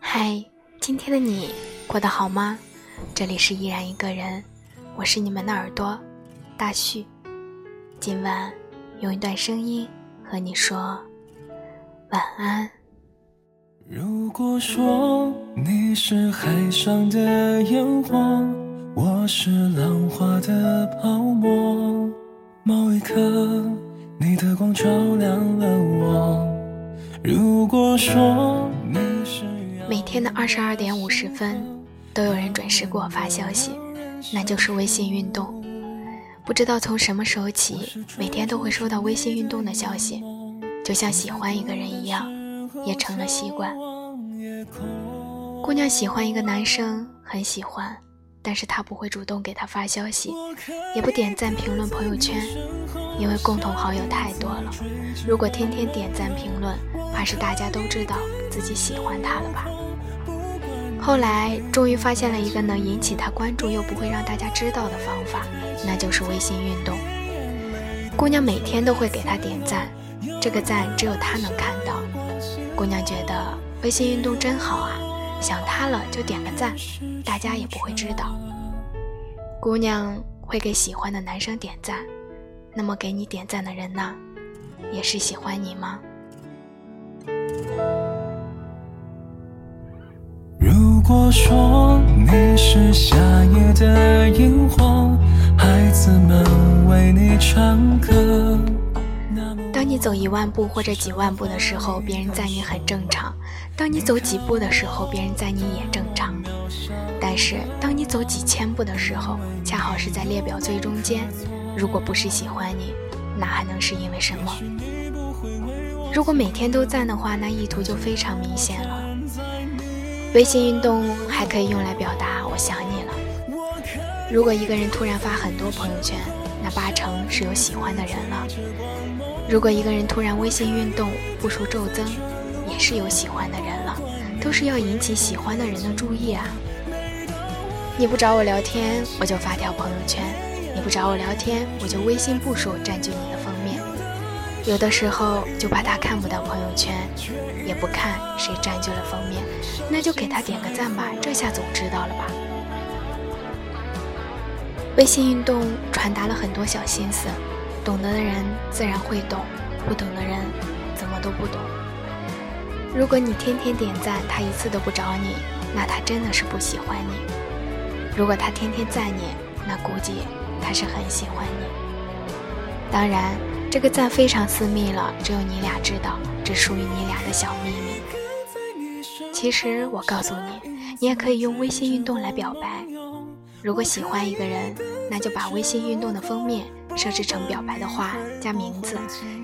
嗨，今天的你过得好吗？这里是依然一个人，我是你们的耳朵大旭。今晚用一段声音和你说晚安。如果说你是海上的烟火，我是浪花的泡沫，某一刻你的光照亮了我。如果说你是每天的二十二点五十分，都有人准时给我发消息，那就是微信运动。不知道从什么时候起，每天都会收到微信运动的消息，就像喜欢一个人一样，也成了习惯。姑娘喜欢一个男生，很喜欢，但是他不会主动给他发消息，也不点赞评论朋友圈，因为共同好友太多了。如果天天点赞评论，怕是大家都知道自己喜欢他了吧。后来终于发现了一个能引起他关注又不会让大家知道的方法，那就是微信运动。姑娘每天都会给他点赞，这个赞只有他能看到。姑娘觉得微信运动真好啊，想他了就点个赞，大家也不会知道。姑娘会给喜欢的男生点赞，那么给你点赞的人呢，也是喜欢你吗？如果说你是夏夜的萤火，孩子们为你唱歌。当你走一万步或者几万步的时候，别人赞你很正常；当你走几步的时候，别人赞你也正常。但是当你走几千步的时候，恰好是在列表最中间。如果不是喜欢你，那还能是因为什么？如果每天都赞的话，那意图就非常明显了。微信运动还可以用来表达我想你。如果一个人突然发很多朋友圈，那八成是有喜欢的人了。如果一个人突然微信运动步数骤增，也是有喜欢的人了，都是要引起喜欢的人的注意啊。你不找我聊天，我就发条朋友圈；你不找我聊天，我就微信步数占据你的封面。有的时候就怕他看不到朋友圈，也不看谁占据了封面，那就给他点个赞吧，这下总知道了吧？微信运动传达了很多小心思，懂得的人自然会懂，不懂的人怎么都不懂。如果你天天点赞，他一次都不找你，那他真的是不喜欢你；如果他天天赞你，那估计他是很喜欢你。当然。这个赞非常私密了，只有你俩知道，只属于你俩的小秘密。其实我告诉你，你也可以用微信运动来表白。如果喜欢一个人，那就把微信运动的封面设置成表白的话加名字，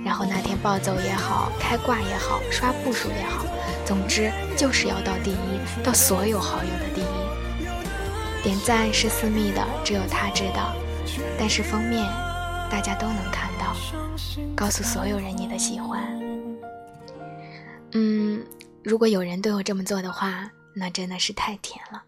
然后那天暴走也好，开挂也好，刷步数也好，总之就是要到第一，到所有好友的第一。点赞是私密的，只有他知道，但是封面大家都能看到。告诉所有人你的喜欢。嗯，如果有人对我这么做的话，那真的是太甜了。